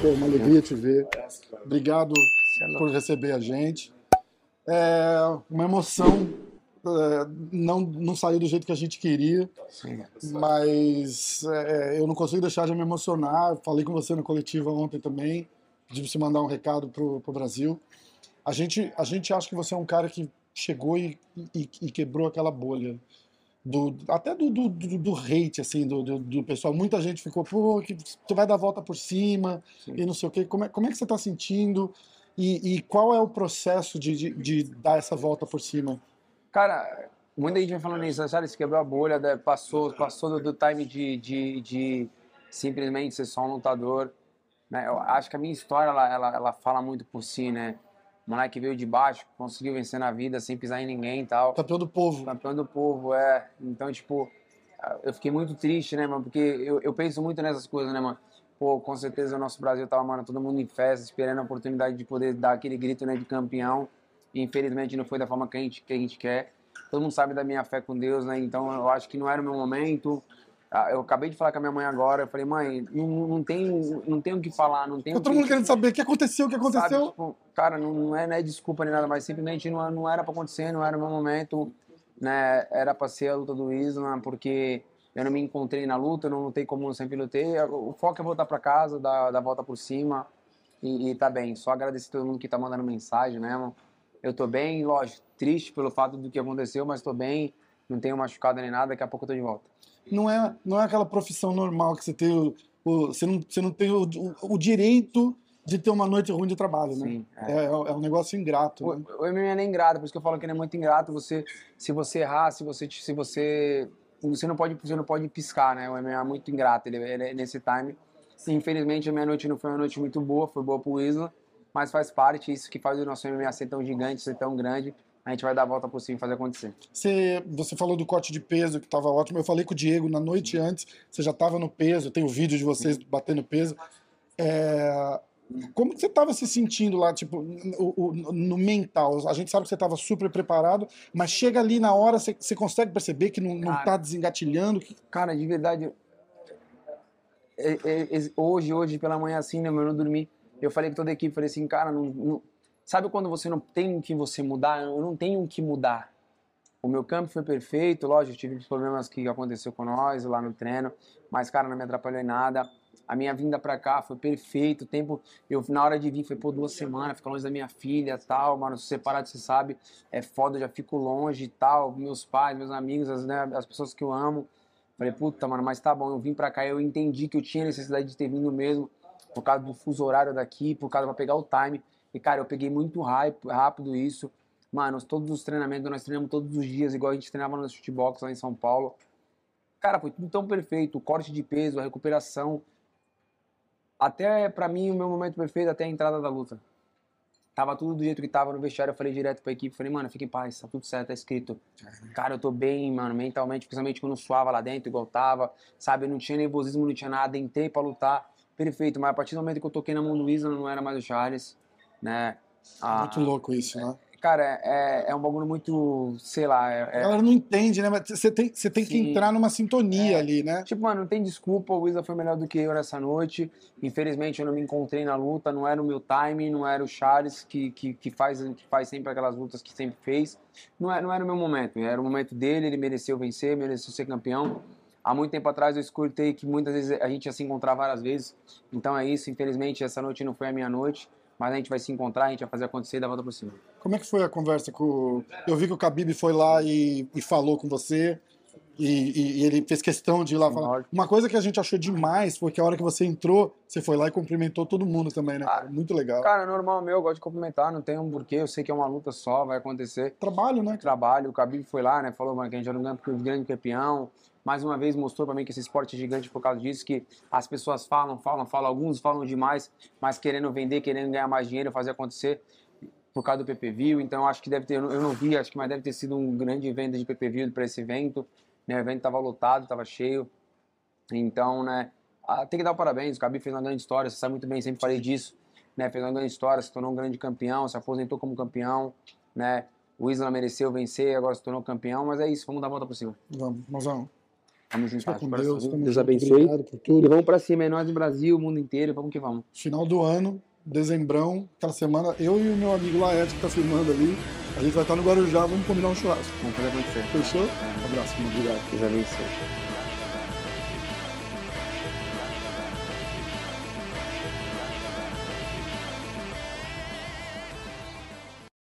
Pô, uma alegria te ver. Obrigado por receber a gente. É uma emoção. é, não, não saiu do jeito que a gente queria, mas é, eu não consigo deixar de me emocionar. Falei com você na coletiva ontem também, pra você mandar um recado pro, pro Brasil. A gente, a gente acha que você é um cara que chegou e, e, e quebrou aquela bolha. Do, até do, do, do, hate, assim, do, do, do pessoal. Muita gente ficou, pô, que tu vai dar a volta por cima e não sei o quê. Como é, como é que você está sentindo? E, e qual é o processo de, de, de dar essa volta por cima? Cara, muita gente vai falando isso, sabe? Se quebrou a bolha, né? passou, passou do, do time de, de, de simplesmente ser só um lutador. Né? Eu acho que a minha história, ela, ela, ela fala muito por si, né? O moleque veio de baixo, conseguiu vencer na vida sem pisar em ninguém e tal. Campeão do povo. Campeão do povo, é. Então, tipo, eu fiquei muito triste, né, mano? Porque eu, eu penso muito nessas coisas, né, mano? Pô, com certeza o nosso Brasil tava, mano, todo mundo em festa, esperando a oportunidade de poder dar aquele grito, né, de campeão. E infelizmente não foi da forma que a gente, que a gente quer. Todo mundo sabe da minha fé com Deus, né? Então eu acho que não era o meu momento. Ah, Eu acabei de falar com a minha mãe agora. Eu falei, mãe, não, não, tem, não tem o que falar, não tem todo que... mundo querendo saber o que aconteceu, o que Sabe, aconteceu. tipo, cara, não, é, não é desculpa nem nada, mas simplesmente não, não era pra acontecer, não era o meu momento, né? Era pra ser a luta do Islam, porque eu não me encontrei na luta, eu não lutei como eu sempre lutei. O foco é voltar pra casa, dar, dar a volta por cima e, e tá bem. Só agradecer todo mundo que tá mandando mensagem, mano? Eu tô bem, lógico, triste pelo fato do que aconteceu, mas tô bem, não tenho machucado nem nada, daqui a pouco eu tô de volta. Não é, não é aquela profissão normal que você tem o, o- você, não, você não tem o, o, o direito de ter uma noite ruim de trabalho, né? Sim, é. É, é, é um negócio ingrato. O, né? o MMA é ingrato, por isso que eu falo que ele é muito ingrato. Você, se você errar, se você, se você, você não pode, você não pode piscar, né? O MMA é muito ingrato, ele, ele é nesse time. Infelizmente a minha noite não foi uma noite muito boa, foi boa pro Isla, mas faz parte isso que faz o nosso MMA ser tão gigante, ser tão grande. A gente vai dar a volta por cima e fazer acontecer. Você, você falou do corte de peso, que estava ótimo. Eu falei com o Diego na noite antes, você já estava no peso, tem o vídeo de vocês batendo peso. É, como que você estava se sentindo lá, tipo, o- o- no mental? A gente sabe que você estava super preparado, mas chega ali na hora, você, você consegue perceber que não, não Cara. tá desengatilhando? Que- Cara, de verdade, é- é- hoje, hoje pela manhã assim, né, eu não dormi. Eu falei com toda a equipe, falei assim, cara, não, não- sabe quando você não tem o que você mudar? Eu não tenho o que mudar. O meu campo foi perfeito, lógico, tive os problemas que aconteceu com nós lá no treino, mas, cara, não me atrapalhou em nada. A minha vinda pra cá foi perfeito. O tempo, eu na hora de vir foi por duas semanas, ficar longe da minha filha tal, mano. Se separado, você sabe, é foda, eu já fico longe e tal. Meus pais, meus amigos, as, né, as pessoas que eu amo. Falei, puta, mano, mas tá bom, eu vim pra cá, eu entendi que eu tinha necessidade de ter vindo mesmo, por causa do fuso horário daqui, por causa pra pegar o time. E, cara, eu peguei muito rápido, isso. Mano, todos os treinamentos, nós treinamos todos os dias, igual a gente treinava no shootbox lá em São Paulo. Cara, foi tudo tão perfeito, o corte de peso, a recuperação. Até, pra mim, o meu momento perfeito, até a entrada da luta. Tava tudo do jeito que tava no vestiário, eu falei direto pra equipe, falei, mano, fique em paz, tá tudo certo, tá escrito. Cara, eu tô bem, mano, mentalmente, principalmente quando suava lá dentro, igual tava, sabe, eu não tinha nervosismo, não tinha nada, entrei pra lutar, perfeito, mas a partir do momento que eu toquei na mão do Isla, não era mais o Charles, né. Ah, Muito louco isso, né? Cara, é, é um bagulho muito, sei lá, é, A é- galera não entende, né? Mas você tem, você tem que entrar numa sintonia É. ali, né? Tipo, mano, não tem desculpa, o Isla foi melhor do que eu nessa noite. Infelizmente eu não me encontrei na luta, não era o meu time, não era o Charles que, que, que, faz, que faz sempre aquelas lutas que sempre fez. Não era, não era o meu momento, era o momento dele, ele mereceu vencer, mereceu ser campeão. Há muito tempo atrás eu escutei que muitas vezes a gente ia se encontrar várias vezes. Então é isso, infelizmente essa noite não foi a minha noite, mas a gente vai se encontrar, a gente vai fazer acontecer e dar a volta por cima. Como é que foi a conversa com. Eu vi que o Khabib foi lá e, e falou com você. E, e- e ele fez questão de ir lá Sim, falar. Uma coisa que a gente achou demais foi que a hora que você entrou, você foi lá e cumprimentou todo mundo também, né? cara? Muito legal. Cara, é normal meu, eu gosto de cumprimentar, não tem um porquê, eu sei que é uma luta só, vai acontecer. Trabalho, né? trabalho. O Khabib foi lá, né? Falou, mano, que a gente era um grande, grande campeão. Mais uma vez mostrou pra mim que esse esporte é gigante por causa disso, que as pessoas falam, falam, falam, alguns falam demais, mas querendo vender, querendo ganhar mais dinheiro, fazer acontecer por causa do PPV. Então acho que deve ter, eu não- eu não vi, acho que mas deve ter sido um grande venda de PPV para esse evento. Né? O evento tava lotado, tava cheio. Então, né, ah, tem que dar o parabéns. O Khabib fez uma grande história, você sabe muito bem, sempre falei disso. né? Fez uma grande história, se tornou um grande campeão, se aposentou como campeão, né? O Isla mereceu vencer, agora se tornou campeão, mas é isso, vamos dar a volta por cima. Vamos, mozão. Vamos juntar. Fica com Deus, Deus junto, abençoe. Obrigado por E tudo. vamos pra cima, é nós do Brasil, o mundo inteiro, vamos que vamos. Final do ano, dezembrão, aquela semana, eu e o meu amigo Laerte, que tá filmando ali, a gente vai estar no Guarujá, vamos combinar um churrasco. Vamos fazer acontecer. Fechou? Um abraço, mano. Obrigado, Deus abençoe.